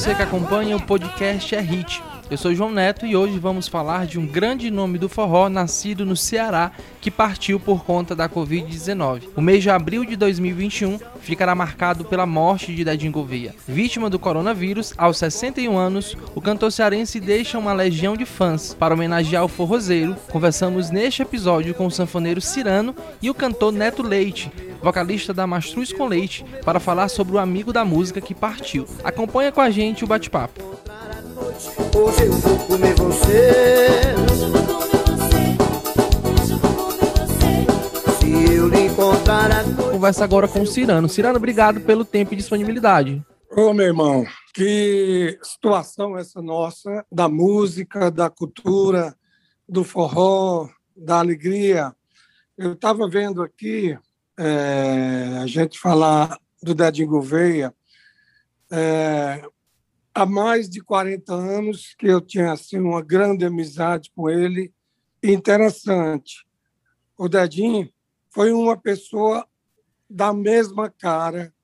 Você que acompanha o podcast É Hit. Eu sou João Neto e hoje vamos falar de um grande nome do forró nascido no Ceará que partiu por conta da Covid-19. O mês de abril de 2021 ficará marcado pela morte de Dadinho Gouveia. Vítima do coronavírus, aos 61 anos, o cantor cearense deixa uma legião de fãs. Para homenagear o forrozeiro, conversamos neste episódio com o sanfoneiro Cirano e o cantor Neto Leite, vocalista da Mastruz com Leite, para falar sobre o amigo da música que partiu. Acompanha com a gente o bate-papo. Hoje eu vou comer você. Se eu lhe encontrar a Conversa agora com o Cirano. Cirano, obrigado pelo tempo e disponibilidade. Ô, meu irmão, que situação essa nossa da música, da cultura, do forró, da alegria. Eu estava vendo aqui é, a gente falar do Dedinho Gouveia. É, há mais de 40 anos que eu tinha assim uma grande amizade com ele, interessante. O Dedinho foi uma pessoa da mesma cara,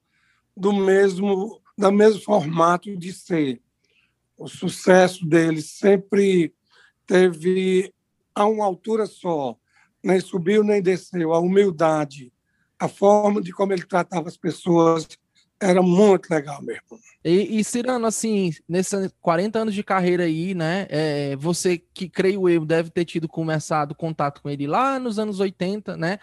do mesmo do mesmo formato de ser. O sucesso dele sempre teve a uma altura só, nem subiu nem desceu. A humildade, a forma de como ele tratava as pessoas, era muito legal mesmo. E, e Cirano, assim, nesses 40 anos de carreira aí, né? É, você que creio eu deve ter tido começado contato com ele lá nos anos 80, né?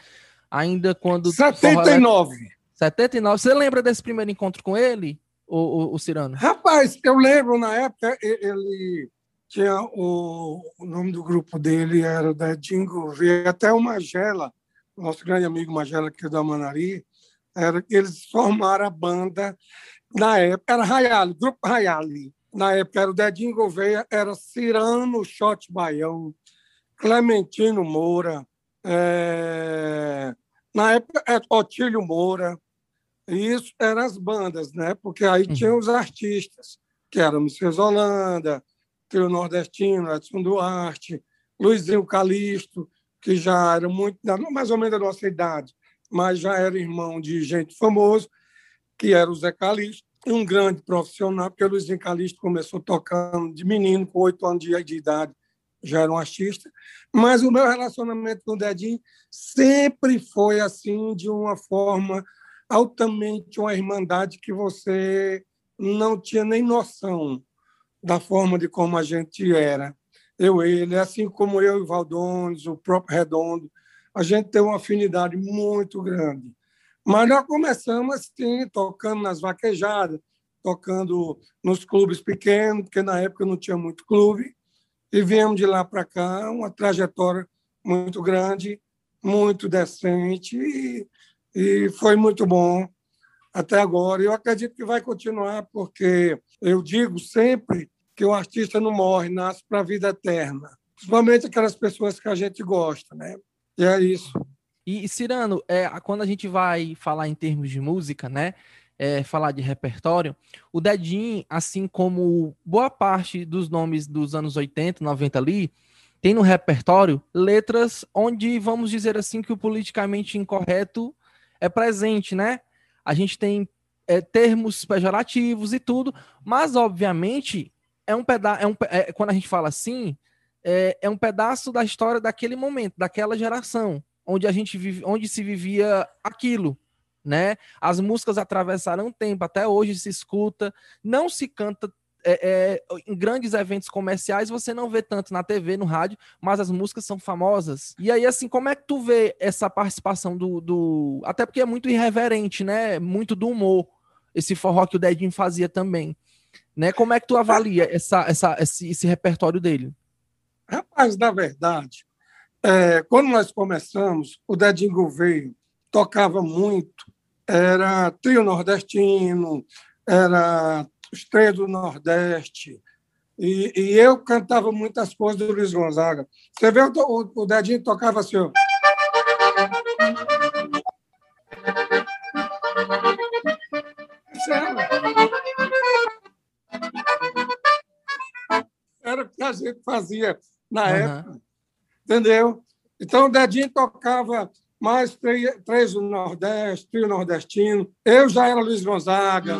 Ainda quando. 79. 79. Você lembra desse primeiro encontro com ele, o, o, o Cirano? Rapaz, eu lembro na época, ele tinha o, o nome do grupo dele era o Dedinho Veio até o Magela, nosso grande amigo Magela, que é da Manari era, eles formaram a banda, na época era Rayali, Grupo Rayali. Na época era o Dedinho Gouveia, era Cirano Shot Baião, Clementino Moura, é... na época era Otílio Moura. E isso eram as bandas, né? Porque aí uhum. tinha os artistas, que eram Messias Holanda, Trio Nordestino, Edson Duarte, Luizinho Calisto, que já era muito, mais ou menos da nossa idade mas já era irmão de gente famoso, que era o Zé Calixto, um grande profissional, porque o Luizinho Calixto começou tocando de menino, com oito anos de idade, já era um artista. Mas o meu relacionamento com o Dedinho sempre foi assim, de uma forma altamente uma irmandade que você não tinha nem noção da forma de como a gente era. Eu, ele, assim como eu e o Valdones, o próprio Redondo, a gente tem uma afinidade muito grande. Mas nós começamos assim, tocando nas vaquejadas, tocando nos clubes pequenos, porque na época não tinha muito clube, e viemos de lá para cá, uma trajetória muito grande, muito decente, e, e foi muito bom até agora. Eu acredito que vai continuar, porque eu digo sempre que o artista não morre, nasce para a vida eterna. Principalmente aquelas pessoas que a gente gosta, né? É isso. E, Cirano, é, quando a gente vai falar em termos de música, né? É, falar de repertório, o Dedin, assim como boa parte dos nomes dos anos 80, 90 ali, tem no repertório letras onde, vamos dizer assim, que o politicamente incorreto é presente, né? A gente tem é, termos pejorativos e tudo, mas, obviamente, é um pedaço. É um, é, quando a gente fala assim, é, é um pedaço da história daquele momento, daquela geração, onde a gente vive, onde se vivia aquilo, né? As músicas atravessaram o tempo, até hoje se escuta, não se canta é, é, em grandes eventos comerciais você não vê tanto na TV, no rádio, mas as músicas são famosas. E aí, assim, como é que tu vê essa participação do. do... Até porque é muito irreverente, né? Muito do humor. Esse forró que o Dedinho fazia também. Né? Como é que tu avalia essa, essa, esse, esse repertório dele? Rapaz, na verdade, é, quando nós começamos, o Dedinho Gouveia tocava muito, era trio nordestino, era os três do Nordeste, e, e, eu cantava muitas coisas do Luiz Gonzaga. Você vê, o, o, Dedinho tocava assim, ó. Era o que a gente fazia na uhum. época, entendeu? Então, o Dedinho tocava mais três do Nordeste, trio nordestino. Eu já era Luiz Gonzaga.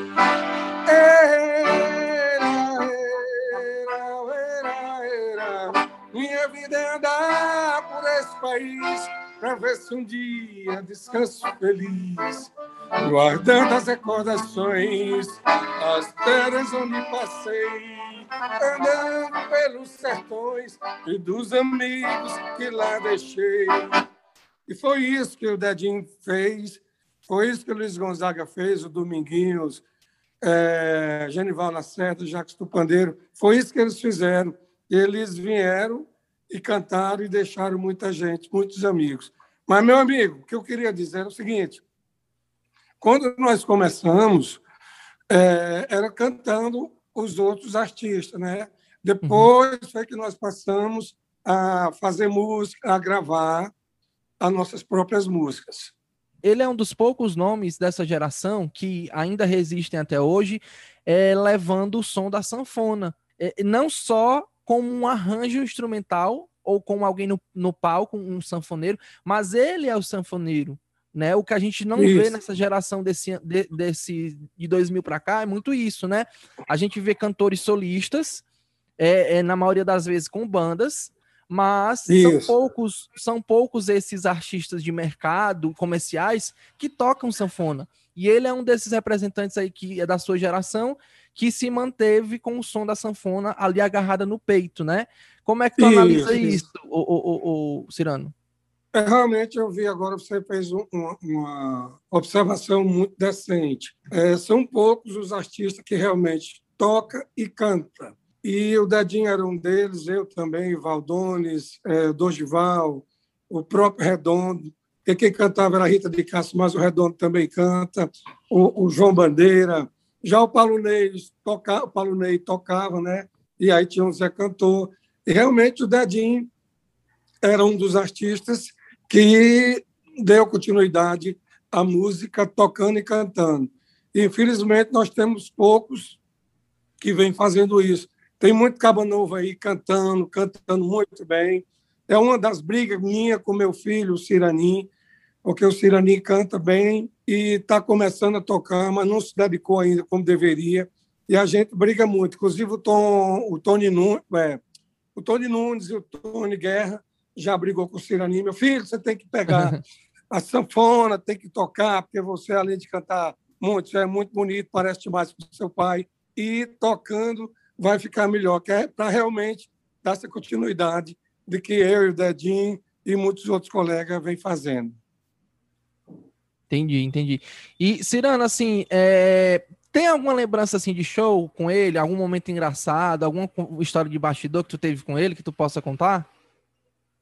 Era, era, era, era. Minha vida é andar por esse país se um dia descanso feliz, guardando as recordações, as terras onde passei, andando pelos sertões e dos amigos que lá deixei. E foi isso que o Dedinho fez, foi isso que o Luiz Gonzaga fez, o Dominguinhos, é, Genival Lacerda, Jacques Tupandeiro, foi isso que eles fizeram. Eles vieram e cantaram e deixaram muita gente, muitos amigos. Mas, meu amigo, o que eu queria dizer é o seguinte: quando nós começamos, é, era cantando os outros artistas, né? Depois uhum. foi que nós passamos a fazer música, a gravar as nossas próprias músicas ele é um dos poucos nomes dessa geração que ainda resistem até hoje, é, levando o som da sanfona. É, não só como um arranjo instrumental ou como alguém no, no palco, um sanfoneiro, mas ele é o sanfoneiro. Né? O que a gente não isso. vê nessa geração desse, de, desse de 2000 para cá é muito isso, né? A gente vê cantores solistas, é, é, na maioria das vezes com bandas, mas são poucos, são poucos esses artistas de mercado, comerciais, que tocam sanfona. E ele é um desses representantes aí que é da sua geração, que se manteve com o som da sanfona ali agarrada no peito, né? Como é que tu isso, analisa isso, isso. O, o, o, o, Cirano? É, realmente eu vi agora, você fez uma, uma observação muito decente. É, são poucos os artistas que realmente toca e canta. E o Dedinho era um deles, eu também, Valdones, é, Dorival, o próprio Redondo. E quem cantava era Rita de Castro, mas o Redondo também canta, o, o João Bandeira. Já o Paulo Ney, o Paulo Ney tocava, né? E aí tinha o Zé Cantor. E realmente o Dedinho era um dos artistas que deu continuidade à música tocando e cantando. Infelizmente, nós temos poucos que vêm fazendo isso. Tem muito cabo novo aí cantando, cantando muito bem. É uma das brigas minha com meu filho, o Cirani, porque o Cirani canta bem e está começando a tocar, mas não se dedicou ainda como deveria. E a gente briga muito. Inclusive o, Tom, o Tony Nunes, é, o Tony Nunes e o Tony Guerra já brigou com o Cirani. Meu filho, você tem que pegar a sanfona, tem que tocar, porque você, além de cantar muito, você é muito bonito, parece demais com seu pai. E tocando vai ficar melhor, que é para realmente dar essa continuidade de que eu e o Dedinho e muitos outros colegas vêm fazendo. Entendi, entendi. E, Cirano, assim, é... tem alguma lembrança assim de show com ele? Algum momento engraçado? Alguma história de bastidor que tu teve com ele que tu possa contar?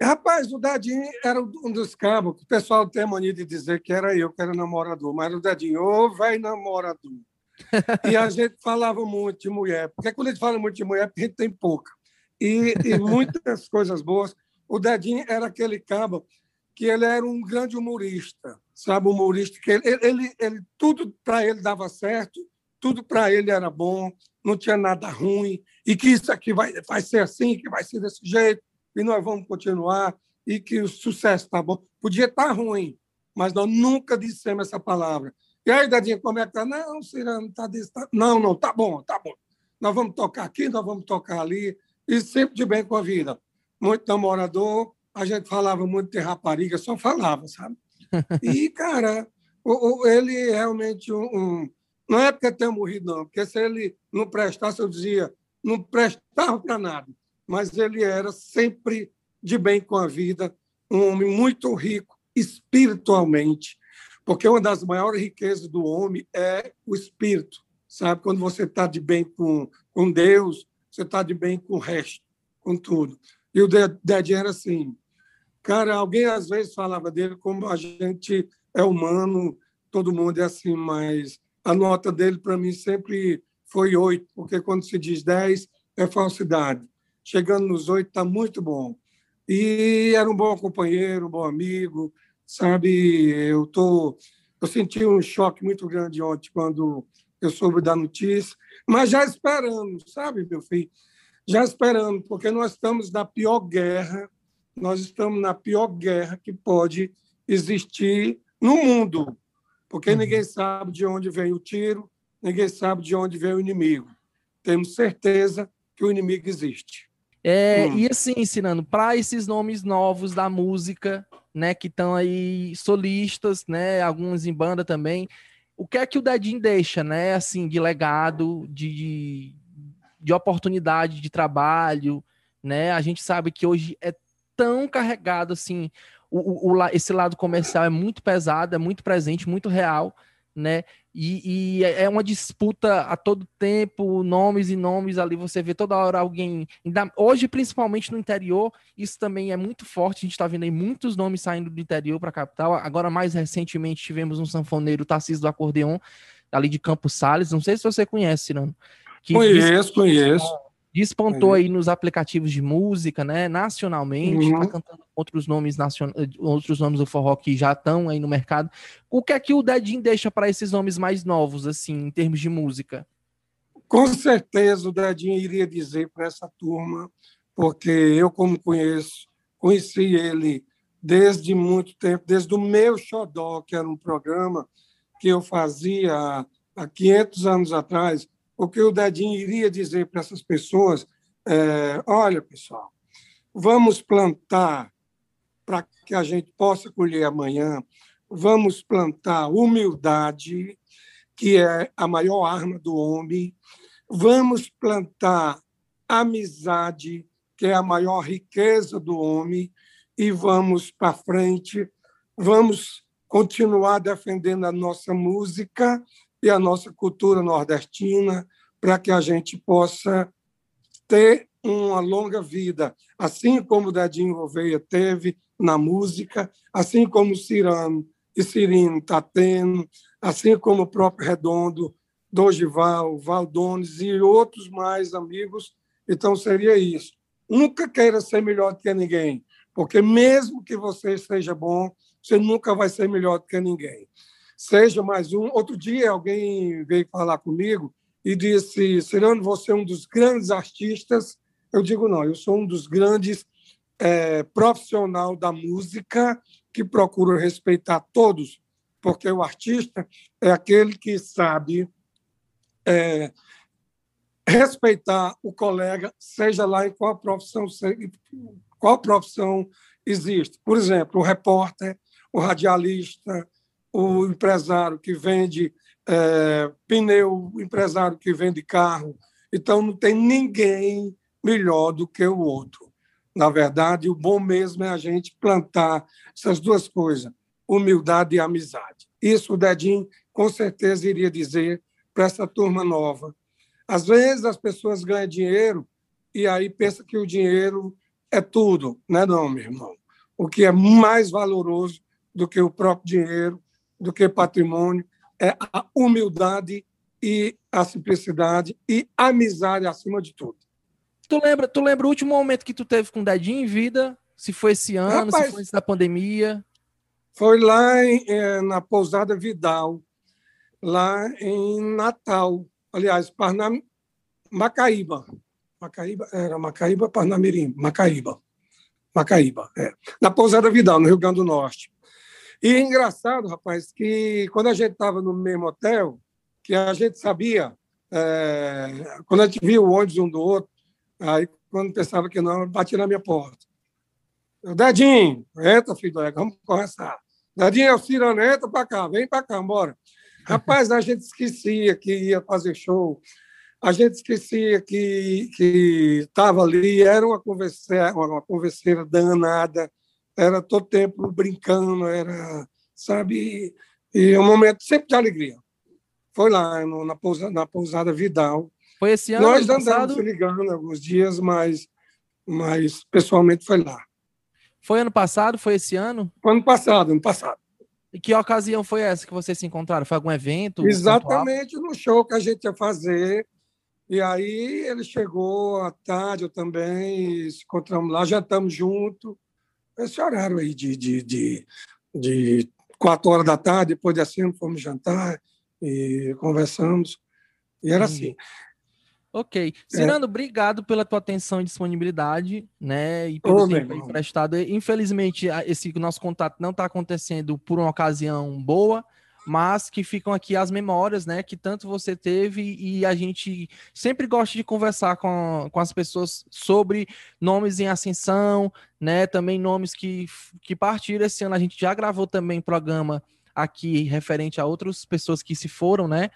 Rapaz, o Dadinho era um dos cabos que o pessoal tem a mania de dizer que era eu que era namorador, mas o Dadinho, ô, oh, velho namorador. E a gente falava muito de mulher, porque quando a gente fala muito de mulher, a gente tem pouca. E, e muitas coisas boas. O Dedinho era aquele cabo que ele era um grande humorista, sabe? Humorista que ele, ele, ele tudo para ele dava certo, tudo para ele era bom, não tinha nada ruim, e que isso aqui vai, vai ser assim, que vai ser desse jeito, e nós vamos continuar, e que o sucesso está bom. Podia estar tá ruim, mas nós nunca dissemos essa palavra. E aí, Dadinho, como é que tá? Não, Cirano, tá desse. Tá... Não, não, tá bom, tá bom. Nós vamos tocar aqui, nós vamos tocar ali, e sempre de bem com a vida. Muito namorador, a gente falava muito de rapariga, só falava, sabe? E, cara, o, o, ele realmente um, um, Não é porque tenha morrido, não, porque se ele não prestasse, eu dizia, não prestava para nada. Mas ele era sempre de bem com a vida, um homem muito rico espiritualmente, porque uma das maiores riquezas do homem é o espírito, sabe? Quando você está de bem com, com Deus, você está de bem com o resto, com tudo. E o Dedinho era assim. Cara, alguém às vezes falava dele como a gente é humano, todo mundo é assim, mas a nota dele para mim sempre foi oito, porque quando se diz dez é falsidade. Chegando nos oito está muito bom. E era um bom companheiro, um bom amigo, sabe? Eu tô, eu senti um choque muito grande ontem quando eu soube da notícia, mas já esperando, sabe, meu filho? Já esperando, porque nós estamos na pior guerra, nós estamos na pior guerra que pode existir no mundo, porque uhum. ninguém sabe de onde vem o tiro, ninguém sabe de onde vem o inimigo. Temos certeza que o inimigo existe. É, hum. E assim, ensinando para esses nomes novos da música, né, que estão aí solistas, né, alguns em banda também. O que é que o Dedinho deixa, né, assim, de legado, de, de oportunidade de trabalho, né? A gente sabe que hoje é tão carregado assim, o, o, esse lado comercial é muito pesado, é muito presente, muito real, né? E, e, é uma disputa a todo tempo, nomes e nomes ali, você vê toda hora alguém. Hoje, principalmente no interior, isso também é muito forte. A gente está vendo aí muitos nomes saindo do interior para a capital. Agora, mais recentemente, tivemos um sanfoneiro, Tarcísio do Acordeon, ali de Campos Sales. Não sei se você conhece, Cirano. conheço, conheço despontou aí nos aplicativos de música, né, nacionalmente, tá uhum. tá cantando outros nomes nacion... outros nomes do forró que já estão aí no mercado. O que é que o Dedinho deixa para esses nomes mais novos, assim, em termos de música? Com certeza o Dedinho iria dizer para essa turma, porque eu, como conheço, conheci ele desde muito tempo, desde o meu Xodó, que era um programa que eu fazia há 500 anos atrás, o que o Dedinho iria dizer para essas pessoas é, olha, pessoal, vamos plantar para que a gente possa colher amanhã, vamos plantar humildade, que é a maior arma do homem, vamos plantar amizade, que é a maior riqueza do homem, e vamos para frente, vamos continuar defendendo a nossa música e a nossa cultura nordestina, para que a gente possa ter uma longa vida, assim como o Dedinho Gouveia teve na música, assim como Cirano e Cirino está tendo, assim como o próprio Redondo, Dogival, Valdones e outros mais amigos. Então, seria isso. Nunca queira ser melhor do que ninguém, porque mesmo que você seja bom, você nunca vai ser melhor do que ninguém seja mais um. Outro dia alguém veio falar comigo e disse: Cirano, você é um dos grandes artistas. Eu digo: não, eu sou um dos grandes é, profissional da música que procuro respeitar todos, porque o artista é aquele que sabe é, respeitar o colega, seja lá em qual profissão, qual profissão existe. Por exemplo, o repórter, o radialista, o empresário que vende é, pneu, o empresário que vende carro. Então, não tem ninguém melhor do que o outro. Na verdade, o bom mesmo é a gente plantar essas duas coisas, humildade e amizade. Isso o Dedinho com certeza iria dizer para essa turma nova. Às vezes as pessoas ganham dinheiro e aí pensa que o dinheiro é tudo, não é não, meu irmão. O que é mais valoroso do que o próprio dinheiro do que patrimônio, é a humildade e a simplicidade e a amizade acima de tudo. Tu lembra, tu lembra o último momento que tu teve com o Dedinho em vida? Se foi esse ano, Rapaz, se foi antes da pandemia? Foi lá em, é, na Pousada Vidal, lá em Natal. Aliás, Parnam... Macaíba. Macaíba, era Macaíba, Parnamirim. Macaíba. Macaíba, é. Na Pousada Vidal, no Rio Grande do Norte. E é engraçado, rapaz, que quando a gente estava no mesmo hotel, que a gente sabia, é, quando a gente via o ônibus um do outro, aí quando pensava que não, batia na minha porta. Dedinho, entra, filho, vamos conversar. Dedinho, é o Cirano, entra para cá, vem para cá, bora. Rapaz, a gente esquecia que ia fazer show, a gente esquecia que estava ali, era uma conversa, uma converseira danada, era todo tempo brincando, era, sabe, e é um momento sempre de alegria. Foi lá no, na, pousada, na pousada Vidal. Foi esse ano? Nós andamos passado? se ligando alguns dias, mas, mas pessoalmente foi lá. Foi ano passado? Foi esse ano? Foi ano passado, ano passado. E que ocasião foi essa que vocês se encontraram? Foi algum evento? Exatamente no show que a gente ia fazer. E aí ele chegou à tarde, eu também, se encontramos lá, já estamos juntos esse horário aí de, de, de, de quatro horas da tarde, depois de assim, fomos jantar e conversamos. E era assim. Ok. Cirano, é. obrigado pela tua atenção e disponibilidade, né? E pelo Ô, tempo emprestado. Infelizmente, esse nosso contato não está acontecendo por uma ocasião boa, mas que ficam aqui as memórias, né, que tanto você teve e a gente sempre gosta de conversar com, com as pessoas sobre nomes em ascensão, né, também nomes que, que partiram esse ano, a gente já gravou também programa aqui referente a outras pessoas que se foram, né,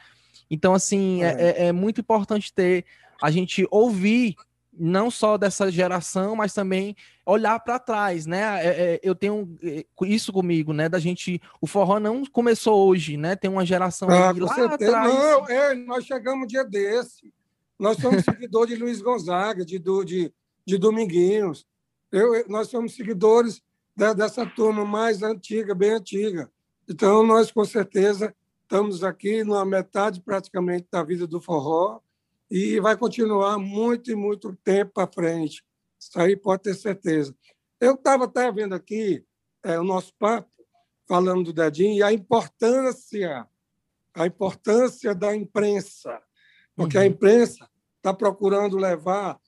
então, assim, é, é, é, é muito importante ter a gente ouvir não só dessa geração, mas também olhar para trás, né? É, é, eu tenho é, isso comigo, né? Da gente, o forró não começou hoje, né? Tem uma geração ah, lá atrás. Não, é, nós chegamos dia desse. Nós somos seguidores de Luiz Gonzaga, de, de, de Dominguinhos. Eu, nós somos seguidores da, dessa turma mais antiga, bem antiga. Então, nós, com certeza, estamos aqui numa metade praticamente da vida do forró e vai continuar muito e muito tempo para frente. Isso aí pode ter certeza. Eu estava até vendo aqui é, o nosso papo, falando do Dedinho, e a importância, a importância da imprensa, porque uhum. a imprensa está procurando levar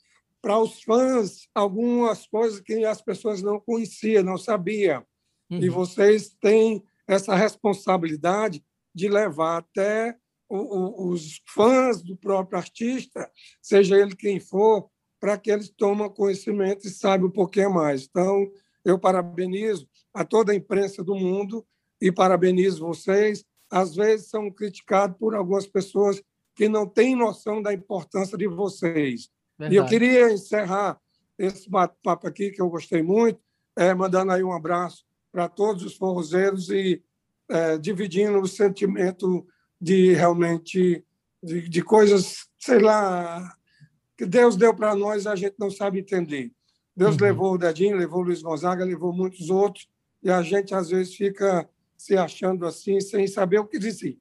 para os fãs algumas coisas que as pessoas não conheciam, não sabiam. Uhum. E vocês têm essa responsabilidade de levar até os fãs do próprio artista, seja ele quem for, para que eles tomem conhecimento e saibam um pouquinho mais. Então, eu parabenizo a toda a imprensa do mundo e parabenizo vocês. Às vezes são criticados por algumas pessoas que não têm noção da importância de vocês. Verdade. E eu queria encerrar esse bate-papo aqui, que eu gostei muito, é, mandando aí um abraço para todos os forrozeiros e é, dividindo o sentimento de realmente de, de coisas, sei lá, que Deus deu para nós e a gente não sabe entender. Deus uhum. levou o Dedinho, levou o Luiz Gonzaga, levou muitos outros, e a gente às vezes fica se achando assim, sem saber o que dizer.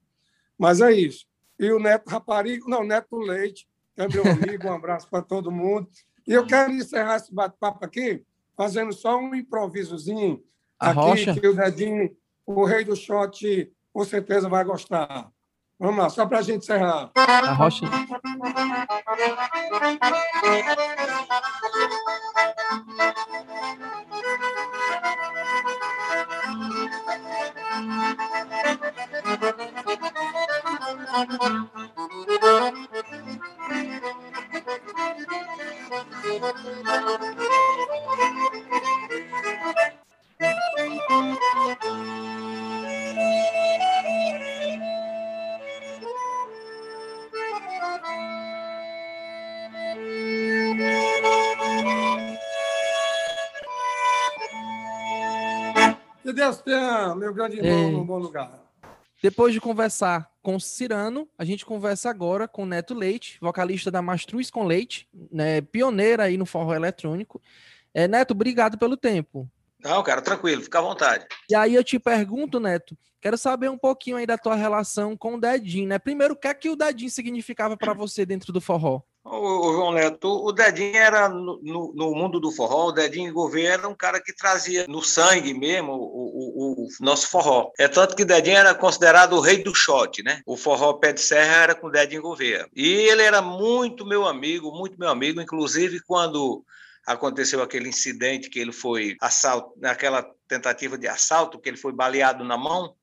Mas é isso. E o Neto Raparigo, não, Neto Leite, é meu amigo, um abraço para todo mundo. E eu quero encerrar esse bate-papo aqui fazendo só um improvisozinho a aqui, rocha? que o Dedinho, o rei do shot, com certeza vai gostar. Vamos lá, só para a gente encerrar. A rocha. grande irmão, no bom lugar. Depois de conversar com Cirano, a gente conversa agora com Neto Leite, vocalista da Mastruz com Leite, né, pioneira aí no forró eletrônico. É, Neto, obrigado pelo tempo. Não, cara, tranquilo, fica à vontade. E aí eu te pergunto, Neto, quero saber um pouquinho aí da tua relação com o Dedinho, né? Primeiro, o que é que o Dedinho significava para você dentro do forró? O, João Neto, o Dedinho era, no, no, no, mundo do forró, o Dedinho Gouveia era um cara que trazia no sangue mesmo o, nosso forró. É tanto que Dedinho era considerado o rei do shot, né? O forró pé de serra era com Dedinho Gouveia. E ele era muito meu amigo, muito meu amigo, inclusive quando aconteceu aquele incidente que ele foi assalto, naquela tentativa de assalto, que ele foi baleado na mão,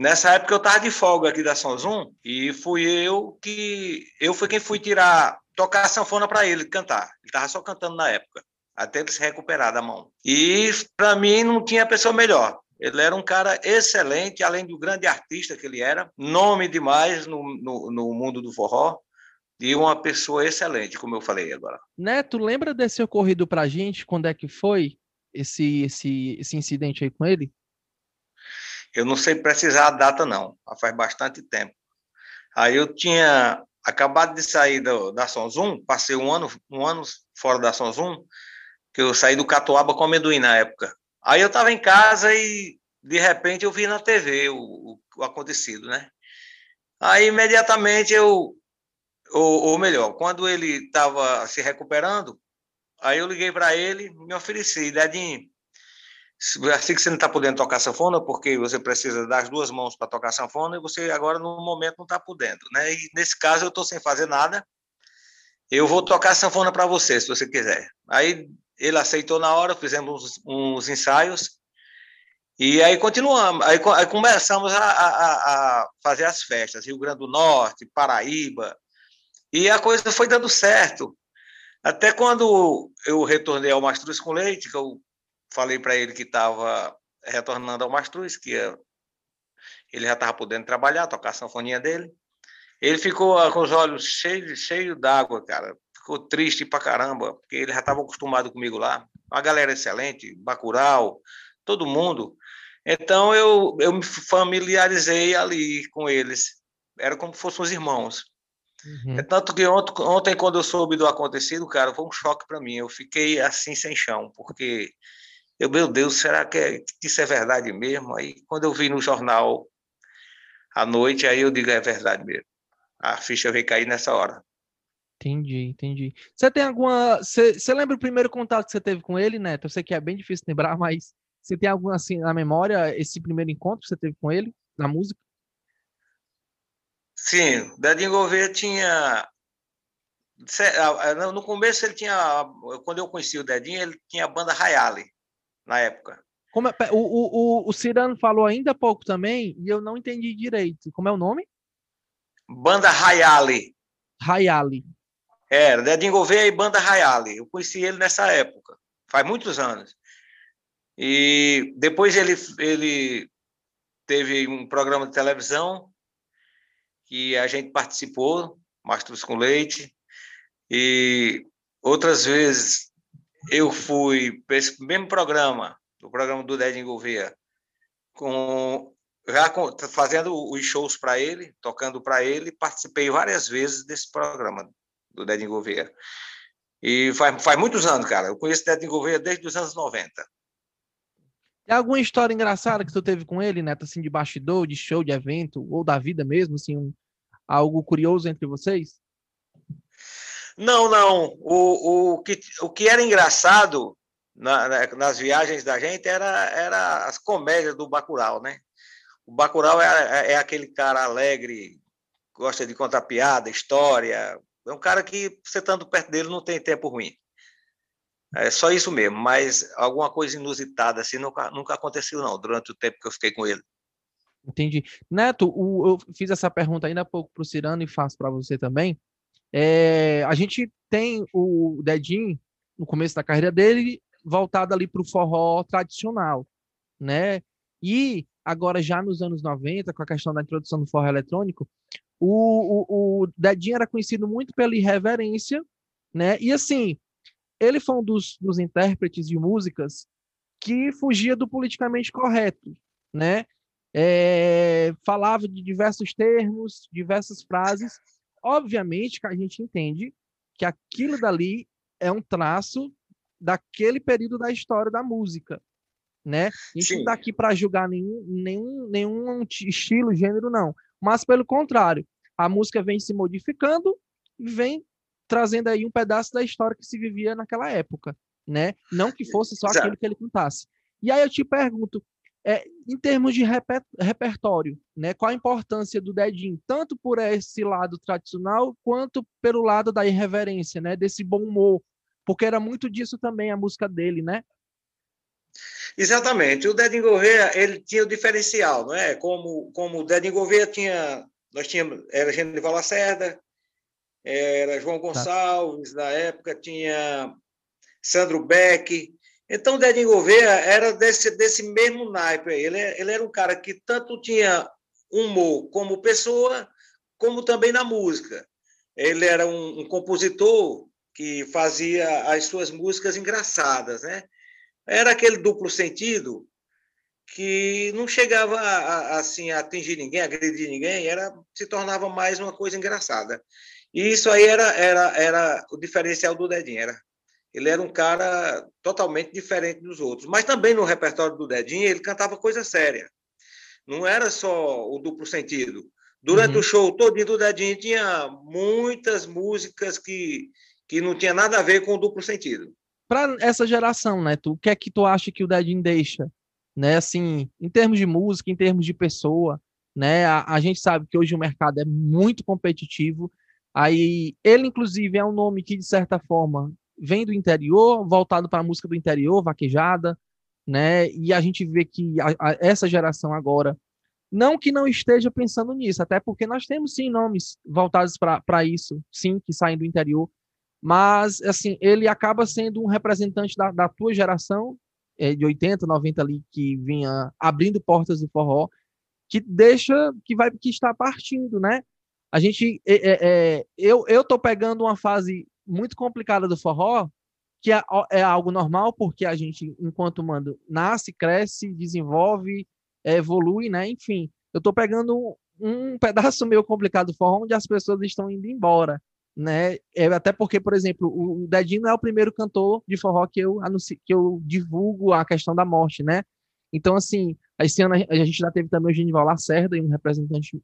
Nessa época eu estava de folga aqui da Sonzum e fui eu que eu fui quem fui tirar tocar a sanfona para ele cantar. Ele estava só cantando na época, até ele se recuperar da mão. E para mim não tinha pessoa melhor. Ele era um cara excelente, além do grande artista que ele era, nome demais no, no, no mundo do forró e uma pessoa excelente, como eu falei agora. Neto, lembra desse ocorrido para a gente? Quando é que foi esse, esse, esse incidente aí com ele? Eu não sei precisar a data, não. Faz bastante tempo. Aí eu tinha acabado de sair do, da Sonzum, passei um ano, um ano fora da Sonzum, que eu saí do Catuaba com amendoim na época. Aí eu estava em casa e, de repente, eu vi na TV o, o, o acontecido, né? Aí, imediatamente, eu... Ou, ou melhor, quando ele estava se recuperando, aí eu liguei para ele, me ofereci, Dedinho, assim que você não está podendo tocar sanfona, porque você precisa das duas mãos para tocar sanfona, e você agora, no momento, não está podendo. Né? E nesse caso, eu estou sem fazer nada, eu vou tocar sanfona para você, se você quiser. Aí ele aceitou na hora, fizemos uns, uns ensaios, E aí continuamos, aí, aí começamos a, a, a, fazer as festas, Rio Grande do Norte, Paraíba, e a coisa foi dando certo. Até quando eu retornei ao Mastruz com Leite, que eu falei para ele que estava retornando ao Mastruz, que ele já estava podendo trabalhar, tocar a sanfoninha dele. Ele ficou com os olhos cheios, cheios d'água, cara. Ficou triste pra caramba, porque ele já estava acostumado comigo lá. Uma galera excelente, Bacurau, todo mundo. Então eu, eu me familiarizei ali com eles. Era como se fossem os irmãos. Uhum. É tanto que ontem, ontem, quando eu soube do acontecido, cara, foi um choque para mim. Eu fiquei assim sem chão, porque eu, meu Deus, será que, é, que isso é verdade mesmo? Aí quando eu vi no jornal à noite, aí eu digo, é verdade mesmo. A ficha veio cair nessa hora. Entendi, entendi. Você tem alguma. Você, você lembra o primeiro contato que você teve com ele, Neto? Eu sei que é bem difícil lembrar, mas você tem algum assim na memória esse primeiro encontro que você teve com ele na música? Sim, Dadinho Gouveia tinha no começo ele tinha quando eu conheci o Dedinho ele tinha a banda Rayale na época. Como é, o, o, o Cirano falou ainda há pouco também e eu não entendi direito. Como é o nome? Banda Rayale. Rayale. Era, Dedinho Gouveia e Banda Rayale. Eu conheci ele nessa época, faz muitos anos. E depois ele, ele teve um programa de televisão que a gente participou, Mastros com Leite, e outras vezes eu fui para esse mesmo programa, o programa do Dedinho Gouveia, com, já com, fazendo os shows para ele, tocando para ele, participei várias vezes desse programa do Dedinho Gouveia. E faz, faz muitos anos, cara. Eu conheço o Dedinho Gouveia desde os anos 90. Tem alguma história engraçada que tu teve com ele, Neto, assim, de bastidor, de show, de evento, ou da vida mesmo, assim, um, algo curioso entre vocês? Não, não. O, o, que, o que era engraçado na, nas viagens da gente era, era as comédias do Bacurau, né? O Bacurau é, é aquele cara alegre, gosta de contar piada, história. É um cara que, você estando perto dele, não tem tempo ruim. É só isso mesmo, mas alguma coisa inusitada assim nunca, nunca aconteceu, não, durante o tempo que eu fiquei com ele. Entendi. Neto, o, eu fiz essa pergunta ainda há pouco para o Cirano e faço para você também. É, a gente tem o Dedinho, no começo da carreira dele, voltado ali para o forró tradicional, né? E agora, já nos anos 90, com a questão da introdução do forró eletrônico, o, o, o Dedinho era conhecido muito pela irreverência, né? E assim, ele foi um dos, dos intérpretes de músicas que fugia do politicamente correto, né? É, falava de diversos termos, diversas frases. Obviamente que a gente entende que aquilo dali é um traço daquele período da história da música, né? A gente não está aqui para julgar nenhum, nenhum, nenhum estilo, gênero, não. Mas, pelo contrário, a música vem se modificando e vem trazendo aí um pedaço da história que se vivia naquela época, né? Não que fosse só Exato. aquilo que ele contasse. E aí eu te pergunto, é, em termos de reper repertório, né? Qual a importância do dedinho, tanto por esse lado tradicional quanto pelo lado da irreverência, né? Desse bom humor, porque era muito disso também a música dele, né? Exatamente. O Dedinho Gouveia, ele tinha o diferencial, não é? Como como o Dedinho Gouveia tinha, nós tínhamos era Genival Lacerda, era João Gonçalves, na época tinha Sandro Beck. Então, o Dedinho Gouveia era desse, desse mesmo naipe. Ele, ele era um cara que tanto tinha humor como pessoa, como também na música. Ele era um, um compositor que fazia as suas músicas engraçadas, né? Era aquele duplo sentido que não chegava a, a, assim a atingir ninguém, a agredir ninguém, era se tornava mais uma coisa engraçada. E isso aí era, era, era o diferencial do Dedinho. Era, ele era um cara totalmente diferente dos outros. Mas também no repertório do Dedinho, ele cantava coisa séria. Não era só o duplo sentido. Durante uhum. o show todo do Dedinho tinha muitas músicas que, que não tinha nada a ver com o duplo sentido. Para essa geração, né, tu, o que é que tu acha que o Dedinho deixa? Né, assim, em termos de música, em termos de pessoa, né? A, a gente sabe que hoje o mercado é muito competitivo Aí ele, inclusive, é um nome que, de certa forma, vem do interior, voltado para a música do interior, vaquejada, né? E a gente vê que a, a, essa geração agora, não que não esteja pensando nisso, até porque nós temos sim nomes voltados para isso, sim, que saem do interior, mas assim, ele acaba sendo um representante da, da tua geração, é, de 80, 90 ali, que vinha abrindo portas do forró, que deixa, que vai, que está partindo, né? A gente, é, é, é eu, eu tô pegando uma fase muito complicada do forró, que é, é algo normal, porque a gente, enquanto mando, nasce, cresce, desenvolve, evolui, né? Enfim, eu estou pegando um, um, pedaço meio complicado do forró onde as pessoas estão indo embora, né? É, até porque, por exemplo, o Dedinho é o primeiro cantor de forró que eu anuncio, que eu divulgo a questão da morte, né? Então, assim, esse ano a gente já teve também o Genival Lacerda, um representante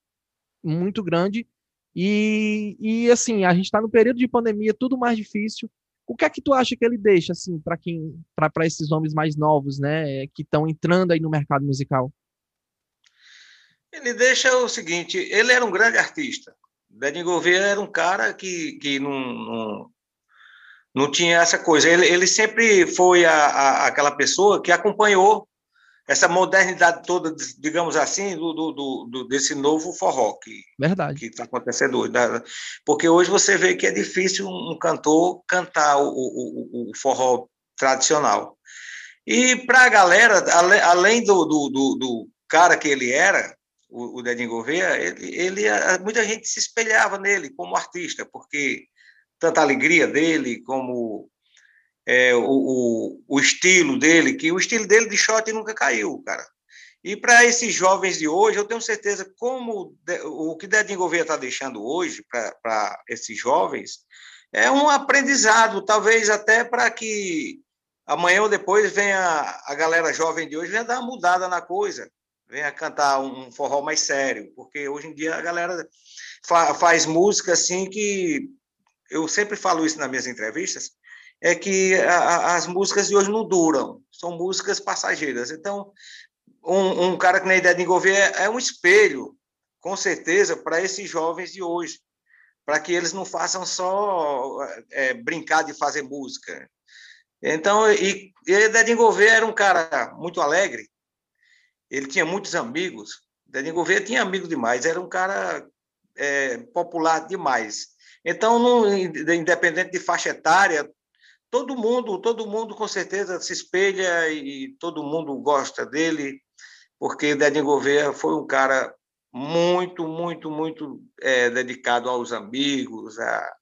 muito grande, e, e assim, a gente está no período de pandemia, tudo mais difícil, o que é que tu acha que ele deixa assim para quem para esses homens mais novos, né, que estão entrando aí no mercado musical? Ele deixa o seguinte, ele era um grande artista. Dedinho Gouveia era um cara que, que não, não, não tinha essa coisa. Ele, ele sempre foi a, a, aquela pessoa que acompanhou essa modernidade toda, digamos assim, do, do, do desse novo forró que está acontecendo hoje. Porque hoje você vê que é difícil um cantor cantar o, o, o forró tradicional. E para a galera, além do, do, do, do, cara que ele era, o, Dedinho Gouveia, ele, ele, muita gente se espelhava nele como artista, porque tanta alegria dele, como é, o, o, o, estilo dele, que o estilo dele de shot nunca caiu, cara. E para esses jovens de hoje, eu tenho certeza como o que Dedinho Gouveia está deixando hoje para esses jovens é um aprendizado, talvez até para que amanhã ou depois venha a galera jovem de hoje venha dar uma mudada na coisa, venha cantar um forró mais sério, porque hoje em dia a galera fa faz música assim que eu sempre falo isso nas minhas entrevistas, é que a, as músicas de hoje não duram, são músicas passageiras. Então, um, um cara que ideia de envolver é, é um espelho, com certeza, para esses jovens de hoje, para que eles não façam só é, brincar de fazer música. Então, e, e Gouveia era um cara muito alegre, ele tinha muitos amigos. Dedinho Gouveia tinha amigo demais, era um cara é, popular demais. Então, independente de faixa etária, todo mundo, todo mundo com certeza se espelha e todo mundo gosta dele, porque Dedinho Gouveia foi um cara muito, muito, muito é, dedicado aos amigos, a,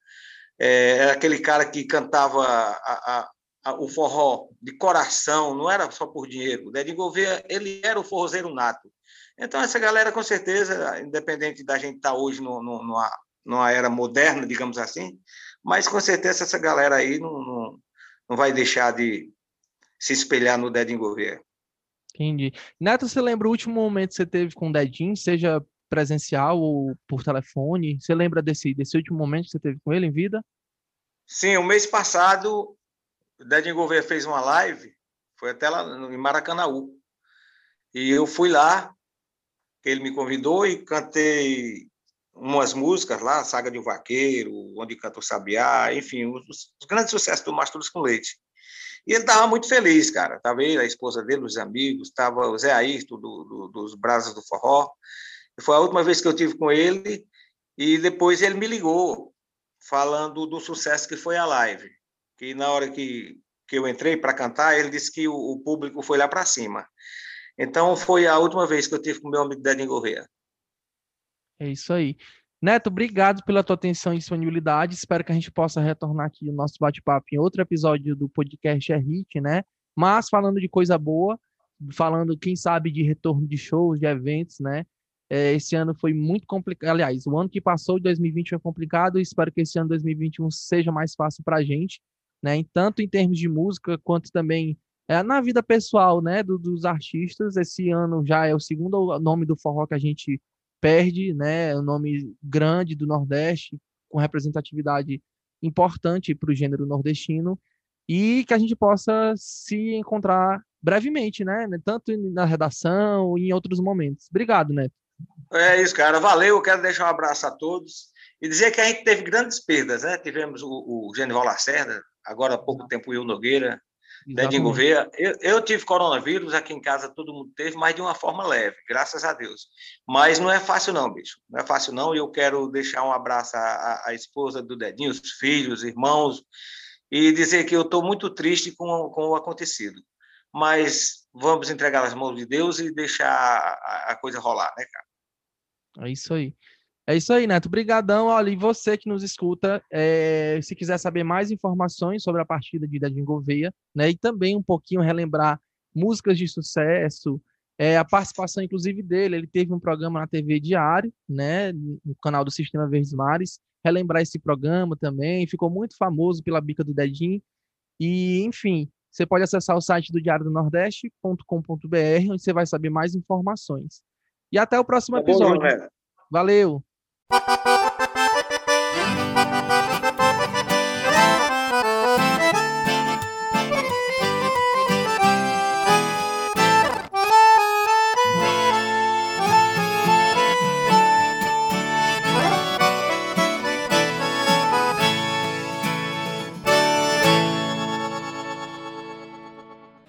é, era aquele cara que cantava a, o forró de coração, não era só por dinheiro. Dedinho Gouveia, ele era o forrozeiro nato. Então, essa galera, com certeza, independente da gente estar tá hoje no, no, numa, numa era moderna, digamos assim, mas com certeza essa galera aí não, não, não vai deixar de se espelhar no Dedinho Gouveia. Entendi. Neto, você lembra o último momento que você teve com o Dedinho, seja presencial ou por telefone? Você lembra desse, desse último momento que você teve com ele em vida? Sim, o mês passado, o Dedinho Gouveia fez uma live, foi até lá em Maracanaú. E eu fui lá, ele me convidou e cantei umas músicas lá, Saga de um Vaqueiro, Onde Canta o Sabiá, enfim, os, os grandes sucessos do Mastros com Leite. E ele estava muito feliz, cara. Estava ele, a esposa dele, os amigos, estava o Zé Ayrton, do, do, dos Brasas do Forró. Foi a última vez que eu tive com ele, e depois ele me ligou, falando do sucesso que foi a live. Que na hora que, que eu entrei para cantar, ele disse que o, o público foi lá para cima. Então, foi a última vez que eu tive com meu amigo Dedinho Gouveia. É isso aí. Neto, obrigado pela tua atenção e disponibilidade. Espero que a gente possa retornar aqui o nosso bate-papo em outro episódio do podcast É Hit, né? Mas falando de coisa boa, falando, quem sabe, de retorno de shows, de eventos, né? É, esse ano foi muito complicado. Aliás, o ano que passou, de 2020, foi complicado. Espero que esse ano 2021 seja mais fácil para a gente, né? Tanto em termos de música, quanto também é, na vida pessoal, né? Do, dos artistas. Esse ano já é o segundo nome do forró que a gente perde, né, um nome grande do Nordeste, com representatividade importante para o gênero nordestino, e que a gente possa se encontrar brevemente, né, tanto na redação e em outros momentos. Obrigado, Neto. É isso, cara. Valeu. Eu quero deixar um abraço a todos e dizer que a gente teve grandes perdas, né? Tivemos o, o Genival Lacerda, agora há pouco tempo Will Nogueira, Dedinho Gouveia. Eu, eu tive coronavírus aqui em casa, todo mundo teve, mas de uma forma leve, graças a Deus. Mas não é fácil não, bicho. Não é fácil não, e eu quero deixar um abraço à, à esposa do Dedinho, os filhos, irmãos, e dizer que eu estou muito triste com, com o acontecido. Mas vamos entregar as mãos de Deus e deixar a, a coisa rolar, né, cara? É isso aí. É isso aí, Neto. Obrigadão. Olha, e você que nos escuta, é, se quiser saber mais informações sobre a partida de Dadinho Gouveia, né, e também um pouquinho relembrar músicas de sucesso, é, a participação, inclusive, dele, ele teve um programa na TV Diário, né, no canal do Sistema Verdes Mares, relembrar esse programa também, ficou muito famoso pela bica do Dedinho, e, enfim, você pode acessar o site do Diário do Nordeste.com.br, onde você vai saber mais informações. E até o próximo tá episódio. Valeu! you